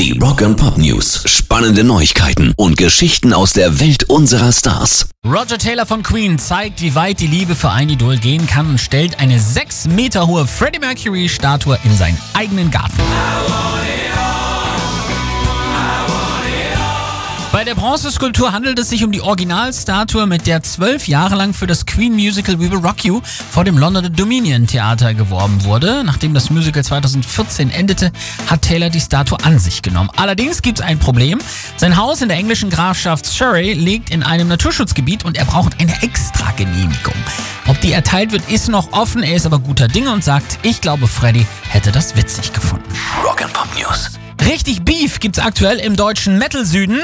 Die Rock and Pop News. Spannende Neuigkeiten und Geschichten aus der Welt unserer Stars. Roger Taylor von Queen zeigt, wie weit die Liebe für ein Idol gehen kann und stellt eine 6 Meter hohe Freddie Mercury Statue in seinen eigenen Garten. Bei der Bronzeskulptur handelt es sich um die Originalstatue, mit der zwölf Jahre lang für das Queen Musical We Will Rock You vor dem Londoner Dominion Theater geworben wurde. Nachdem das Musical 2014 endete, hat Taylor die Statue an sich genommen. Allerdings gibt es ein Problem. Sein Haus in der englischen Grafschaft Surrey liegt in einem Naturschutzgebiet und er braucht eine extra Genehmigung. Ob die erteilt wird, ist noch offen. Er ist aber guter Dinge und sagt, ich glaube, Freddy hätte das witzig gefunden. Richtig Beef gibt's aktuell im deutschen Metal-Süden.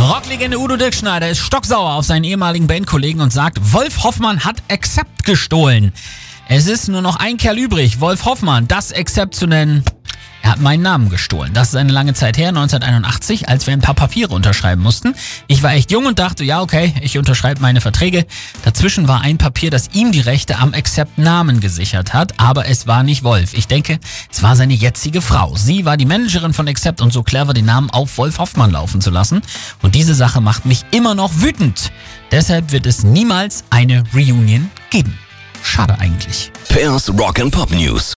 Rocklegende Udo Dirkschneider ist stocksauer auf seinen ehemaligen Bandkollegen und sagt, Wolf Hoffmann hat Accept gestohlen. Es ist nur noch ein Kerl übrig, Wolf Hoffmann, das Accept zu nennen. Er hat meinen Namen gestohlen. Das ist eine lange Zeit her, 1981, als wir ein paar Papiere unterschreiben mussten. Ich war echt jung und dachte, ja, okay, ich unterschreibe meine Verträge. Dazwischen war ein Papier, das ihm die Rechte am Accept-Namen gesichert hat, aber es war nicht Wolf. Ich denke, es war seine jetzige Frau. Sie war die Managerin von Accept und so clever, den Namen auf Wolf Hoffmann laufen zu lassen. Und diese Sache macht mich immer noch wütend. Deshalb wird es niemals eine Reunion geben. Schade eigentlich. Pairs Rock and Pop News.